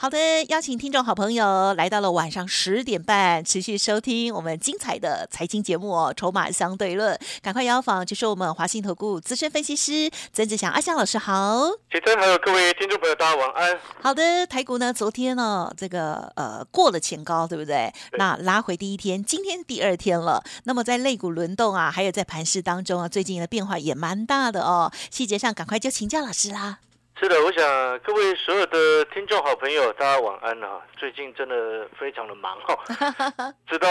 好的，邀请听众好朋友来到了晚上十点半，持续收听我们精彩的财经节目哦，《筹码相对论》。赶快邀访，就是我们华信投顾资深分析师曾志祥阿祥老师，好。启真，还有各位听众朋友，大家晚安。好的，台股呢，昨天呢，这个呃过了前高，对不对？那拉回第一天，今天第二天了。那么在肋股轮动啊，还有在盘市当中啊，最近的变化也蛮大的哦。细节上，赶快就请教老师啦。是的，我想各位所有的听众好朋友，大家晚安啊！最近真的非常的忙哈，直到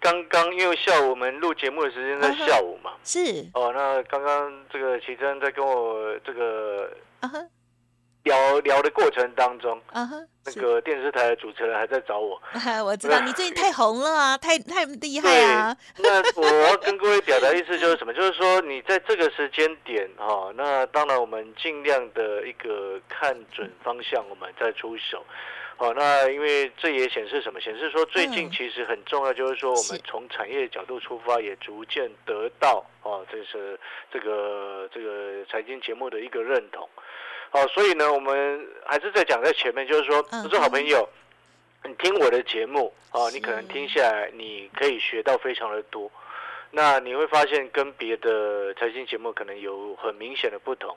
刚刚因为下午我们录节目的时间在下午嘛，是哦，那刚刚这个奇真在跟我这个。聊聊的过程当中，那个电视台的主持人还在找我。我知道你最近太红了啊，太太厉害啊。那我要跟各位表达意思就是什么？就是说你在这个时间点哈，那当然我们尽量的一个看准方向，我们再出手。好，那因为这也显示什么？显示说最近其实很重要，就是说我们从产业角度出发，也逐渐得到哦，这是这个这个财经节目的一个认同。好，所以呢，我们还是在讲在前面，就是说，不是好朋友，你听我的节目啊，你可能听下来，你可以学到非常的多。那你会发现跟别的财经节目可能有很明显的不同，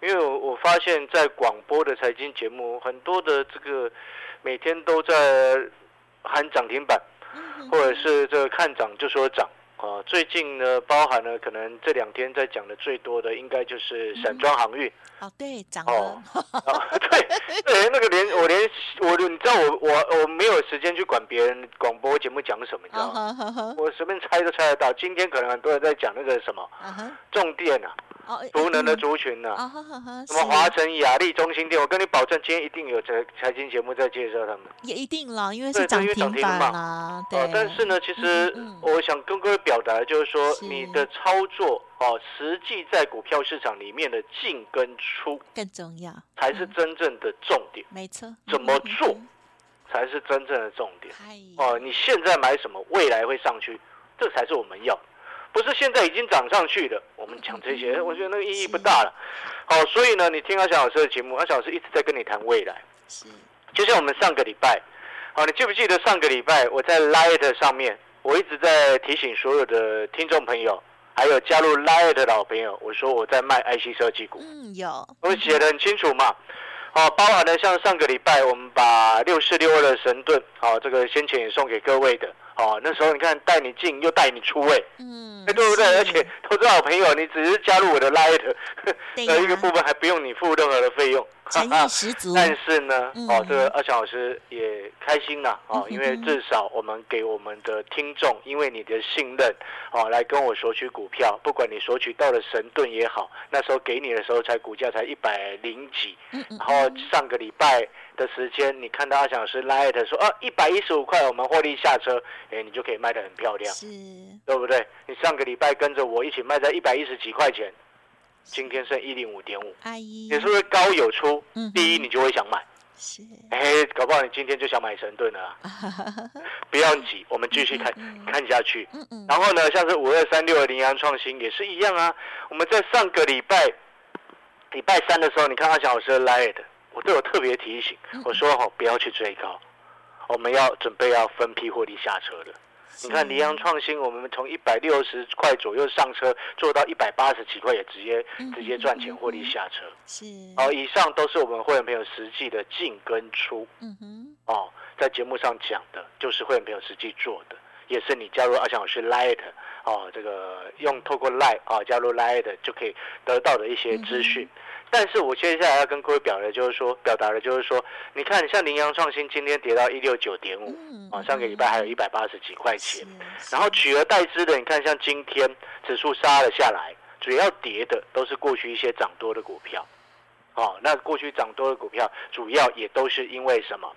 因为我我发现，在广播的财经节目，很多的这个每天都在喊涨停板，或者是这个看涨就说涨。啊，最近呢，包含了可能这两天在讲的最多的，应该就是散装航运。哦，对，涨了。对，对，那个连我连我，你知道我我我没有时间去管别人广播节目讲什么，你知道吗？我随便猜都猜得到。今天可能很多人在讲那个什么重电啊。独能的族群呢？什么华晨、雅丽、中心店？我跟你保证，今天一定有财财经节目在介绍他们。也一定了，因为是涨停板啊。对。但是呢，其实我想跟各位表达的就是说，你的操作哦，实际在股票市场里面的进跟出更重要，才是真正的重点。没错。怎么做才是真正的重点？哦，你现在买什么，未来会上去，这才是我们要。不是现在已经涨上去的，我们讲这些，我觉得那个意义不大了。好，所以呢，你听阿小老师的节目，阿小老师一直在跟你谈未来。是，就像我们上个礼拜，好，你记不记得上个礼拜我在 Light 上面，我一直在提醒所有的听众朋友，还有加入 Light 的老朋友，我说我在卖 IC 设计股。嗯，有，我写的很清楚嘛。好，包含了像上个礼拜我们把六四六二的神盾，好，这个先前也送给各位的。哦，那时候你看带你进又带你出位，嗯，哎，对不对？而且投资好朋友，你只是加入我的 Light 的一个部分，还不用你付任何的费用，诚意十足。但是呢，哦，这个二强老师也开心呐啊，因为至少我们给我们的听众，因为你的信任，哦，来跟我索取股票，不管你索取到了神盾也好，那时候给你的时候才股价才一百零几，然后上个礼拜。的时间，你看到阿翔老师拉的说啊，一百一十五块，我们获利下车，哎，你就可以卖的很漂亮，是，对不对？你上个礼拜跟着我一起卖在一百一十几块钱，今天剩一零五点五，阿姨，你是不是高有出？嗯，第一你就会想买，是，哎，搞不好你今天就想买神盾了，不要急，我们继续看看下去。嗯嗯，然后呢，像是五二三六的羚羊创新也是一样啊，我们在上个礼拜礼拜三的时候，你看阿翔老师来的。我都有特别提醒，我说哦不要去追高，我们要准备要分批获利下车了。你看羚羊创新，我们从一百六十块左右上车，做到一百八十几块也直接直接赚钱获利下车。是，哦，以上都是我们会员朋友实际的进跟出。嗯哼，哦，在节目上讲的就是会员朋友实际做的，也是你加入阿强老师 Light 哦，这个用透过 Light 啊加入 Light 就可以得到的一些资讯。但是我接下来要跟各位表的，就是说，表达的，就是说，你看，像羚羊创新今天跌到一六九点五，啊，上个礼拜还有一百八十几块钱，然后取而代之的，你看，像今天指数杀了下来，主要跌的都是过去一些涨多的股票，哦，那过去涨多的股票，主要也都是因为什么？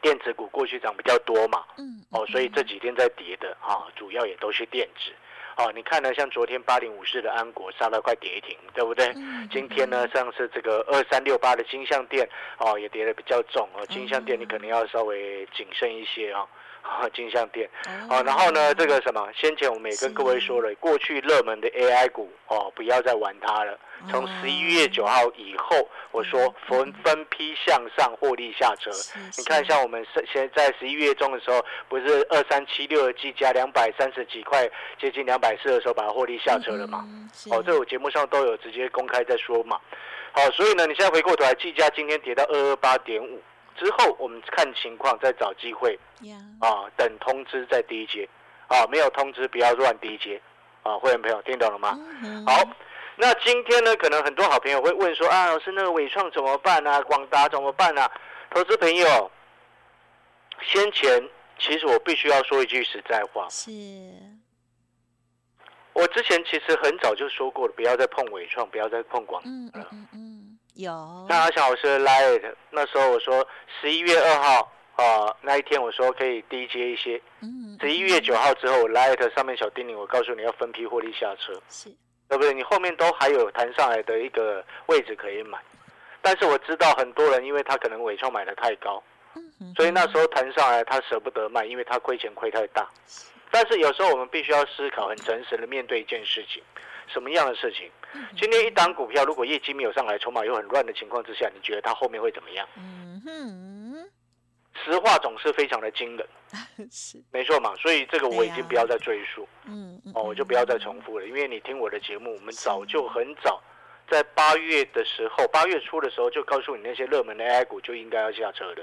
电子股过去涨比较多嘛，嗯，哦，所以这几天在跌的，啊，主要也都是电子。哦，你看呢，像昨天八零五四的安国杀了快跌停，对不对？今天呢，像是这个二三六八的金象店哦，也跌得比较重哦。金象店你可能要稍微谨慎一些哦。啊，金像店，哦，然后呢，这个什么，先前我们也跟各位说了，过去热门的 AI 股，哦，不要再玩它了。从十一月九号以后，我说分分批向上获利下车。你看，像我们现现在十一月中的时候，不是二三七六的计价两百三十几块，接近两百四的时候，把它获利下车了嘛？哦，这我节目上都有直接公开在说嘛。好，所以呢，你现在回过头来，计价今天跌到二二八点五。之后我们看情况再找机会，啊，等通知再低接，啊，没有通知不要乱低接，啊，会员朋友听懂了吗？好，那今天呢，可能很多好朋友会问说，啊，老师那个伟创怎么办啊？广达怎么办啊？投资朋友，先前其实我必须要说一句实在话，是，我之前其实很早就说过了，不要再碰伟创，不要再碰广达了。有，那阿翔老师 light 那时候我说十一月二号啊那一天我说可以低接一些，嗯，十一月九号之后 light 上面小叮咛我告诉你要分批获利下车，是，对不对？你后面都还有弹上来的一个位置可以买，但是我知道很多人因为他可能尾创买的太高，所以那时候弹上来他舍不得卖，因为他亏钱亏太大。但是有时候我们必须要思考，很诚实的面对一件事情，什么样的事情？今天一档股票如果业绩没有上来，筹码又很乱的情况之下，你觉得它后面会怎么样？嗯哼，实话总是非常的惊人，是。没错嘛。所以这个我已经不要再赘述，嗯，哦，我就不要再重复了，因为你听我的节目，我们早就很早在八月的时候，八月初的时候就告诉你那些热门的 AI 股就应该要下车的，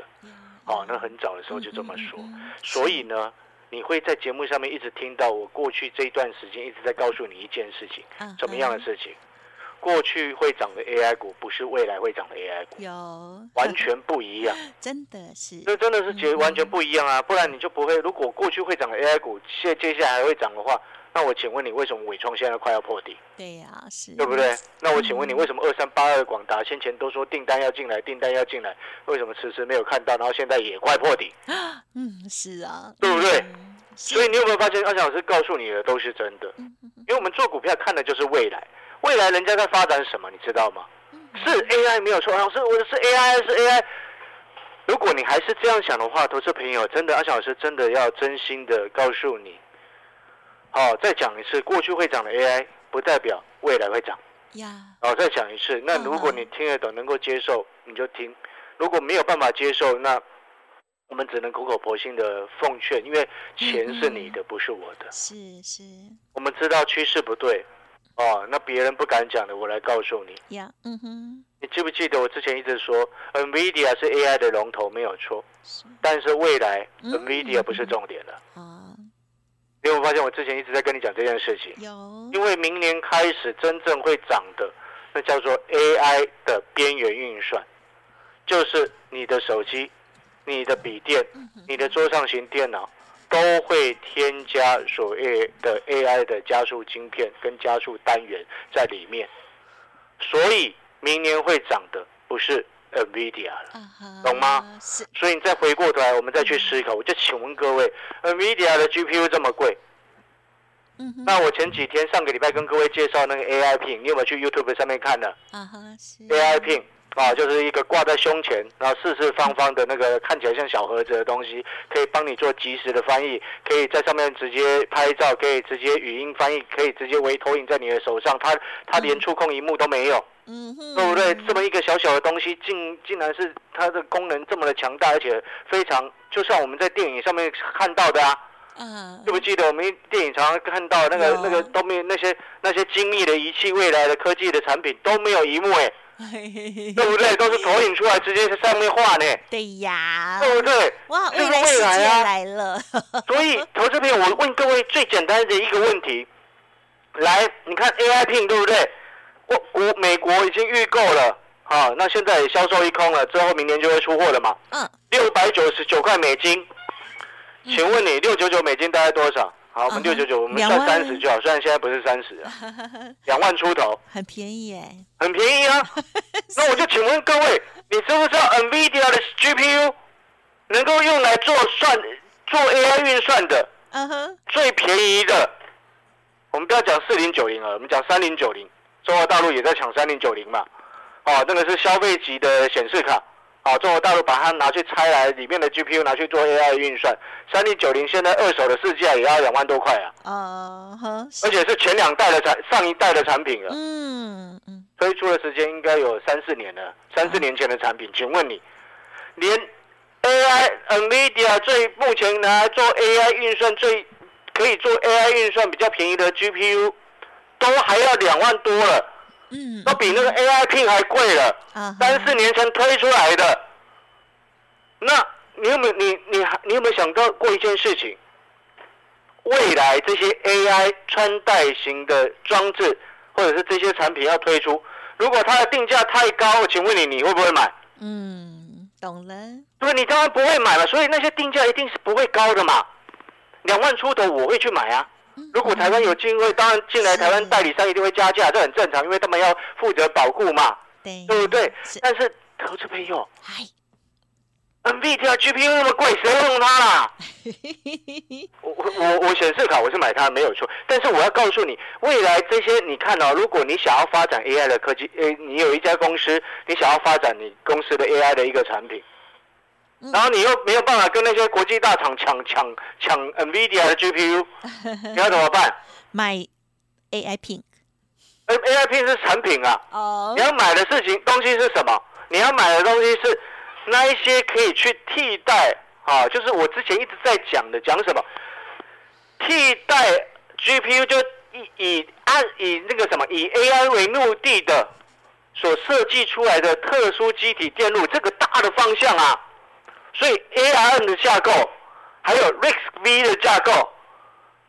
哦，那很早的时候就这么说，所以呢。你会在节目上面一直听到我过去这一段时间一直在告诉你一件事情，怎么样的事情？过去会涨的 AI 股不是未来会涨的 AI 股，有完全不一样，真的是，这真的是结完全不一样啊！不然你就不会，如果过去会涨的 AI 股现接下来还会涨的话。那我请问你，为什么伟创现在快要破底？对呀，是，对不对？那我请问你，为什么二三八二的广达先前都说订单要进来，订单要进来，为什么迟迟没有看到？然后现在也快破底？嗯，是啊，对不对？所以你有没有发现，阿强老师告诉你的都是真的？因为我们做股票看的就是未来，未来人家在发展什么，你知道吗？是 AI 没有错，老师，我是 AI，是 AI。如果你还是这样想的话，投资朋友真的，阿强老师真的要真心的告诉你。好，再讲一次，过去会涨的 AI 不代表未来会涨。呀，好，再讲一次，那如果你听得懂，能够接受，你就听；如果没有办法接受，那我们只能苦口婆心的奉劝，因为钱是你的，不是我的。是是。我们知道趋势不对，哦，那别人不敢讲的，我来告诉你。呀，嗯哼。你记不记得我之前一直说，NVIDIA 是 AI 的龙头，没有错。但是未来，NVIDIA 不是重点了。你有发现我之前一直在跟你讲这件事情？有，因为明年开始真正会涨的，那叫做 AI 的边缘运算，就是你的手机、你的笔电、你的桌上型电脑，都会添加所谓的 AI 的加速晶片跟加速单元在里面，所以明年会涨的不是。NVIDIA 了，懂吗？所以你再回过头来，我们再去思考。我就请问各位，NVIDIA 的 GPU 这么贵，那我前几天上个礼拜跟各位介绍那个 AI Pin，你有没有去 YouTube 上面看呢？啊哈，是 AI Pin 啊，就是一个挂在胸前，然后四四方方的那个看起来像小盒子的东西，可以帮你做及时的翻译，可以在上面直接拍照，可以直接语音翻译，可以直接微投影在你的手上，它它连触控荧幕都没有。嗯，对不对？这么一个小小的东西，竟竟然是它的功能这么的强大，而且非常，就像我们在电影上面看到的啊。嗯。记不记得我们电影常常看到那个那个都没有那些那些精密的仪器，未来的科技的产品都没有一幕哎，对不对？都是投影出来，直接在上面画呢。对呀。对不对？哇，未来世界来了。所以投资朋友，我问各位最简单的一个问题，来，你看 AI Pin 对不对？我国美国已经预购了，好，那现在也销售一空了，之后明年就会出货了嘛？嗯，六百九十九块美金，请问你六九九美金大概多少？好，我们六九九，我们算三十就好，虽然现在不是三十啊，两万出头，很便宜哎，很便宜啊。那我就请问各位，你知不知道 NVIDIA 的 GPU 能够用来做算做 AI 运算的？嗯哼，最便宜的。我们不要讲四零九零了，我们讲三零九零，中国大陆也在抢三零九零嘛。哦，那个是消费级的显示卡。哦，中国大陆把它拿去拆来，里面的 GPU 拿去做 AI 运算。三零九零现在二手的市价也要两万多块啊。啊哈。而且是前两代的产，上一代的产品了。嗯嗯。推出的时间应该有三四年了，三四年前的产品。请问你，连 AI NVIDIA 最目前拿来做 AI 运算最可以做 AI 运算比较便宜的 GPU，都还要两万多了。嗯，都比那个 AI Pin 还贵了。啊，三四年前推出来的。那你有没有你你你有没有想到过一件事情？未来这些 AI 穿戴型的装置或者是这些产品要推出，如果它的定价太高，请问你你会不会买？嗯，懂了。对，你当然不会买了。所以那些定价一定是不会高的嘛。两万出头我会去买啊。如果台湾有机会，当然进来台湾代理商一定会加价，这很正常，因为他们要负责保护嘛，对不对？但是投资朋友，NVIDIA GPU 那么贵，谁用它啦？我我我我显示卡我是买它没有错，但是我要告诉你，未来这些你看哦，如果你想要发展 AI 的科技，诶，你有一家公司，你想要发展你公司的 AI 的一个产品。然后你又没有办法跟那些国际大厂抢抢抢 NVIDIA 的 GPU，你要怎么办？买 AI Pin。AI Pin 是产品啊。哦。你要买的事情东西是什么？你要买的东西是那一些可以去替代啊，就是我之前一直在讲的，讲什么？替代 GPU 就以以按以那个什么以 AI 为目的的所设计出来的特殊机体电路，这个大的方向啊。所以 ARM 的架构，还有 RISC-V 的架构，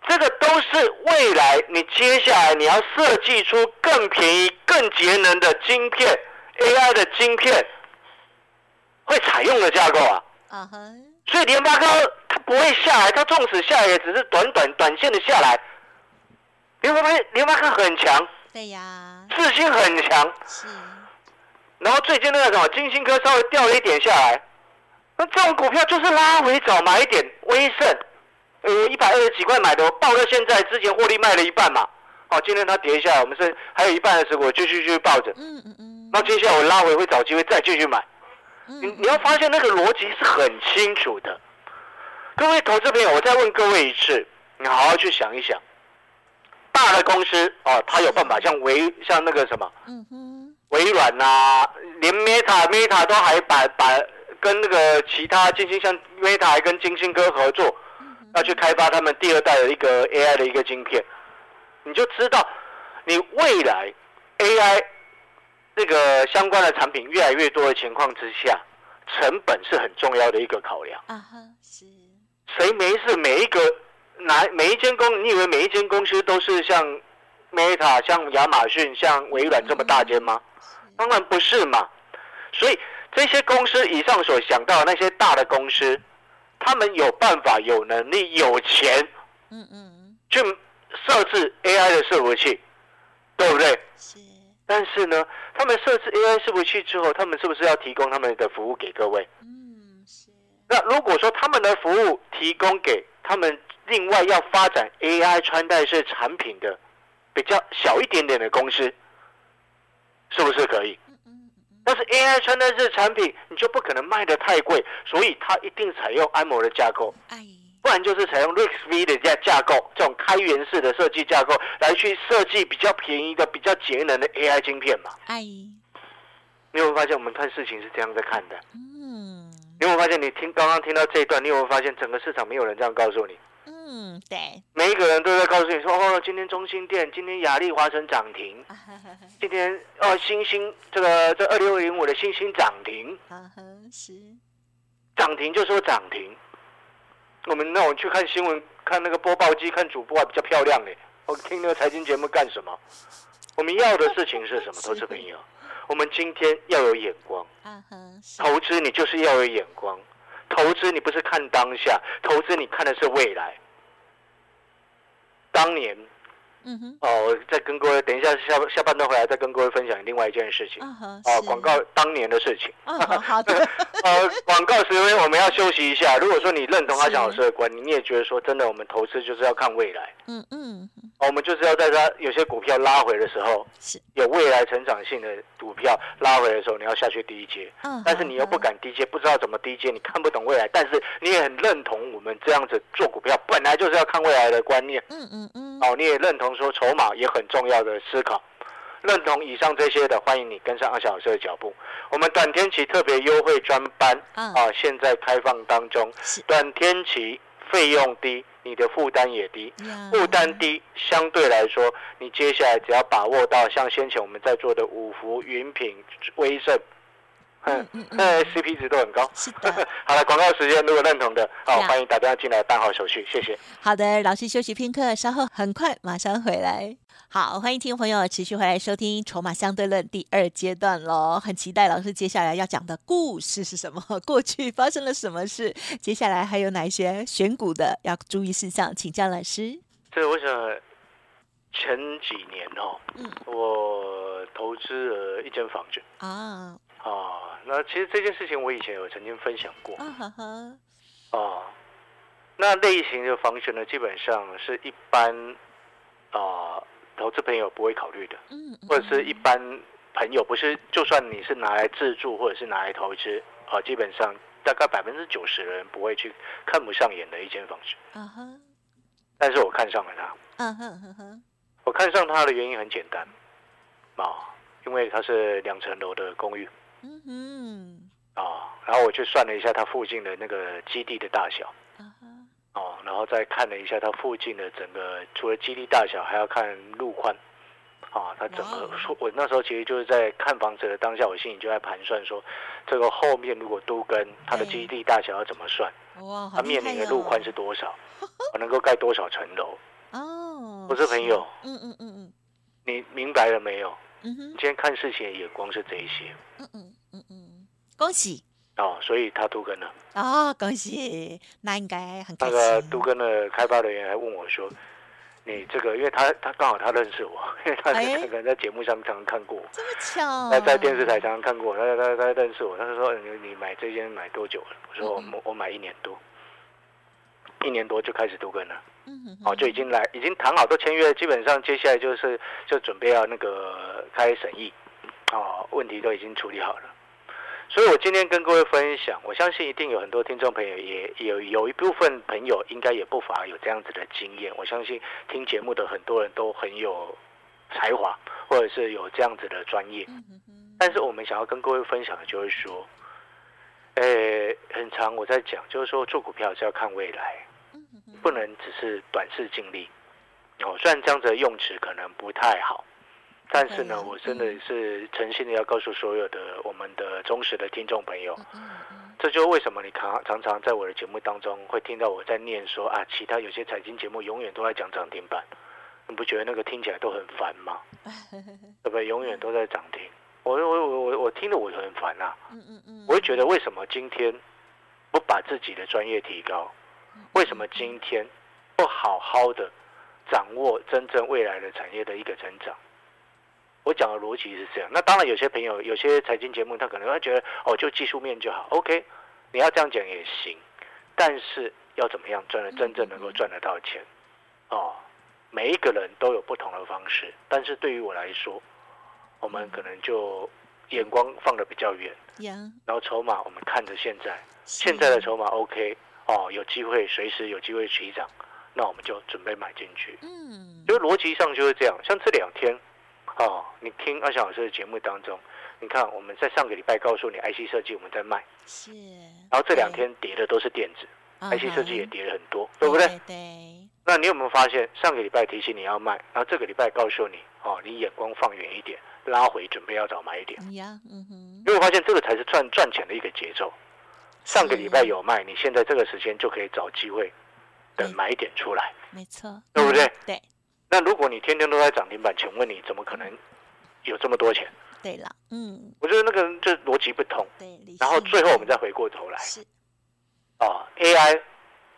这个都是未来你接下来你要设计出更便宜、更节能的晶片，AI 的晶片会采用的架构啊。啊所以联发科它不会下来，它纵使下来也只是短短短线的下来。联发科联发科很强，对呀，自信很强。是。然后最近那个什么金星科稍微掉了一点下来。那这种股票就是拉回早买一点，威盛，呃，一百二十几块买的，我抱到现在，之前获利卖了一半嘛，好，今天它跌下来，我们是还有一半的时候，我继续继续抱着，嗯嗯嗯，那接下来我拉回会找机会再继续买，你你要发现那个逻辑是很清楚的，各位投资朋友，我再问各位一次，你好好去想一想，大的公司哦，它有办法像微像那个什么，嗯哼，微软呐，连 Meta Meta 都还把把。跟那个其他金星像 Meta 还跟金星哥合作，要去开发他们第二代的一个 AI 的一个晶片，你就知道，你未来 AI 这个相关的产品越来越多的情况之下，成本是很重要的一个考量。啊哈，是。谁没事？每一个哪每一间公，你以为每一间公司都是像 Meta、像亚马逊、像微软这么大间吗？当然不是嘛。所以。这些公司以上所想到的那些大的公司，他们有办法、有能力、有钱，嗯嗯，去设置 AI 的伺服器，对不对？是。但是呢，他们设置 AI 伺服器之后，他们是不是要提供他们的服务给各位？嗯，是。那如果说他们的服务提供给他们另外要发展 AI 穿戴式产品的比较小一点点的公司，是不是可以？但是 AI 穿戴式产品，你就不可能卖的太贵，所以它一定采用安摩的架构，不然就是采用 RISC-V 的架架构，这种开源式的设计架构来去设计比较便宜的、比较节能的 AI 晶片嘛。哎，你有没有发现我们看事情是这样在看的？嗯，你有没有发现你听刚刚听到这一段，你有没有发现整个市场没有人这样告诉你？嗯，对，每一个人都在告诉你说，哦，今天中心店，今天雅丽华城涨停，今天哦，星星这个这二六零五的星星涨停，是涨停就说涨停。我们那我去看新闻，看那个播报机，看主播还比较漂亮哎。我听那个财经节目干什么？我们要的事情是什么？投资朋友，我们今天要有眼光，投资你就是要有眼光，投资你不是看当下，投资你看的是未来。当年，嗯哼，哦，我再跟各位等一下下下半段回来再跟各位分享另外一件事情，哦，广告当年的事情，好的，呃，广告时间我们要休息一下。如果说你认同阿强老师的观念，你也觉得说真的，我们投资就是要看未来，嗯嗯。我们就是要在它有些股票拉回的时候，是有未来成长性的股票拉回的时候，你要下去低阶。嗯，但是你又不敢低阶，不知道怎么低阶，你看不懂未来，但是你也很认同我们这样子做股票，本来就是要看未来的观念。嗯嗯嗯。哦，你也认同说筹码也很重要的思考，认同以上这些的，欢迎你跟上阿小老师的脚步。我们短天期特别优惠专班啊，现在开放当中，短天期费用低。你的负担也低，负担低，相对来说，你接下来只要把握到像先前我们在做的五福、云品、威盛，嗯嗯，那 CP 值都很高。是的。好了，广告时间，如果认同的，好，欢迎打电话进来办好手续，谢谢。好的，老师休息片刻，稍后很快马上回来。好，欢迎听众朋友持续回来收听《筹码相对论》第二阶段喽，很期待老师接下来要讲的故事是什么？过去发生了什么事？接下来还有哪一些选股的要注意事项？请教老师。这我想前几年哦，嗯，我投资了一间房子啊啊，那其实这件事情我以前有曾经分享过。啊哈哈。啊，那类型的房子呢，基本上是一般啊。投资朋友不会考虑的，嗯，或者是一般朋友，不是就算你是拿来自住或者是拿来投资，啊，基本上大概百分之九十的人不会去看不上眼的一间房子，嗯哼，但是我看上了它，嗯哼哼哼，我看上它的原因很简单，啊，因为它是两层楼的公寓，嗯哼，啊，然后我去算了一下它附近的那个基地的大小。哦，然后再看了一下它附近的整个，除了基地大小，还要看路宽。啊，它整个，我那时候其实就是在看房子的当下，我心里就在盘算说，这个后面如果都跟它的基地大小要怎么算？哇，它面临的路宽是多少？我能够盖多少层楼？哦，我是朋友。嗯嗯嗯嗯，你明白了没有？嗯哼，今天看事情的眼光是这一些。嗯嗯嗯嗯，恭喜。哦，所以他都跟了哦，恭喜，那应该很开心。那个都跟的开发人员还问我说：“你这个，因为他他刚好他认识我，因为他可能在节目上常常看过，这么巧。他在电视台常常看过，他他他认识我，他就说你你买这间买多久了？我说我我买一年多，一年多就开始都跟了，嗯哦，就已经来，已经谈好都签约，基本上接下来就是就准备要那个开审议，哦，问题都已经处理好了。”所以，我今天跟各位分享，我相信一定有很多听众朋友，也有有一部分朋友应该也不乏有这样子的经验。我相信听节目的很多人都很有才华，或者是有这样子的专业。但是，我们想要跟各位分享的，就是说，呃，很长我在讲，就是说做股票是要看未来，不能只是短视尽力。哦，虽然这样子的用词可能不太好。但是呢，我真的是诚心的要告诉所有的我们的忠实的听众朋友，这就为什么你常常常在我的节目当中会听到我在念说啊，其他有些财经节目永远都在讲涨停板，你不觉得那个听起来都很烦吗？对不对？永远都在涨停，我我我我我听了我很烦啊。嗯嗯嗯，我会觉得为什么今天不把自己的专业提高？为什么今天不好好的掌握真正未来的产业的一个成长？我讲的逻辑是这样，那当然有些朋友有些财经节目，他可能会觉得哦，就技术面就好，OK，你要这样讲也行，但是要怎么样赚的真正能够赚得到钱？哦，每一个人都有不同的方式，但是对于我来说，我们可能就眼光放的比较远，然后筹码我们看着现在，现在的筹码 OK，哦，有机会随时有机会起涨，那我们就准备买进去。嗯，因为逻辑上就是这样，像这两天。哦，你听阿翔老师的节目当中，你看我们在上个礼拜告诉你 IC 设计我们在卖，是，然后这两天跌的都是电子，IC 设计也跌了很多，对不对？对。那你有没有发现上个礼拜提醒你要卖，然后这个礼拜告诉你，哦，你眼光放远一点，拉回准备要找买点。呀，嗯哼。有没有发现这个才是赚赚钱的一个节奏？上个礼拜有卖，你现在这个时间就可以找机会等买点出来，没错，对不对？对。那如果你天天都在涨停板，请问你怎么可能有这么多钱？对了，嗯，我觉得那个就逻辑不通。对，然后最后我们再回过头来，是啊，AI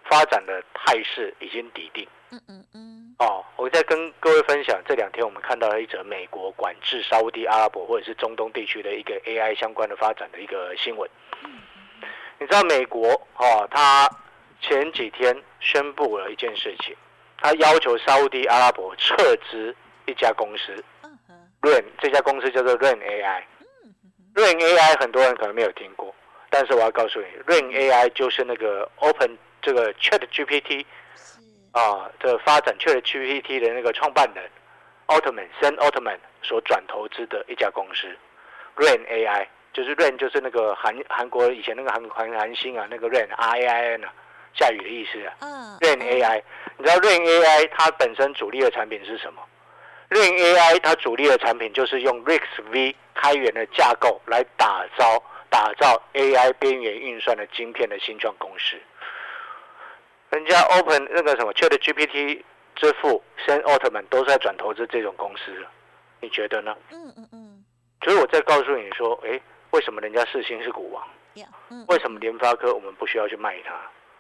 发展的态势已经底定。嗯嗯嗯。哦，我在跟各位分享，这两天我们看到了一则美国管制沙地阿拉伯或者是中东地区的一个 AI 相关的发展的一个新闻。你知道美国哦，他前几天宣布了一件事情。他要求沙地阿拉伯撤资一家公司，Rain 这家公司叫做 Rain AI。Rain AI 很多人可能没有听过，但是我要告诉你，Rain AI 就是那个 Open 这个 Chat GPT 啊，的发展 Chat GPT 的那个创办人奥特曼森奥特曼所转投资的一家公司，Rain AI 就是 Rain 就是那个韩韩国以前那个韩韩韩星啊，那个 Rain R A I N 啊。下雨的意思啊。嗯。Rain AI，你知道 Rain AI 它本身主力的产品是什么？Rain AI 它主力的产品就是用 RIX V 开源的架构来打造打造 AI 边缘运算的晶片的新创公司。人家 Open 那个什么 Chat GPT 之父森奥特曼都是在转投资这种公司了，你觉得呢？嗯嗯嗯。所以我再告诉你说，哎，为什么人家四星是股王？为什么联发科我们不需要去卖它？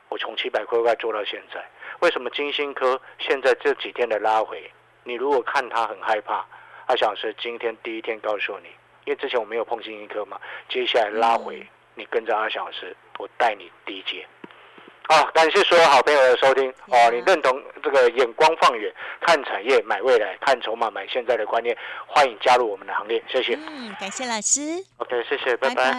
我从七百块块做到现在，为什么金星科现在这几天的拉回？你如果看它很害怕，阿小是今天第一天告诉你，因为之前我没有碰金星科嘛，接下来拉回，你跟着阿小师，我带你低接。好，感谢所有好朋友的收听哦，你认同这个眼光放远，看产业买未来，看筹码买现在的观念，欢迎加入我们的行列，谢谢。嗯，感谢老师。OK，谢谢，拜拜。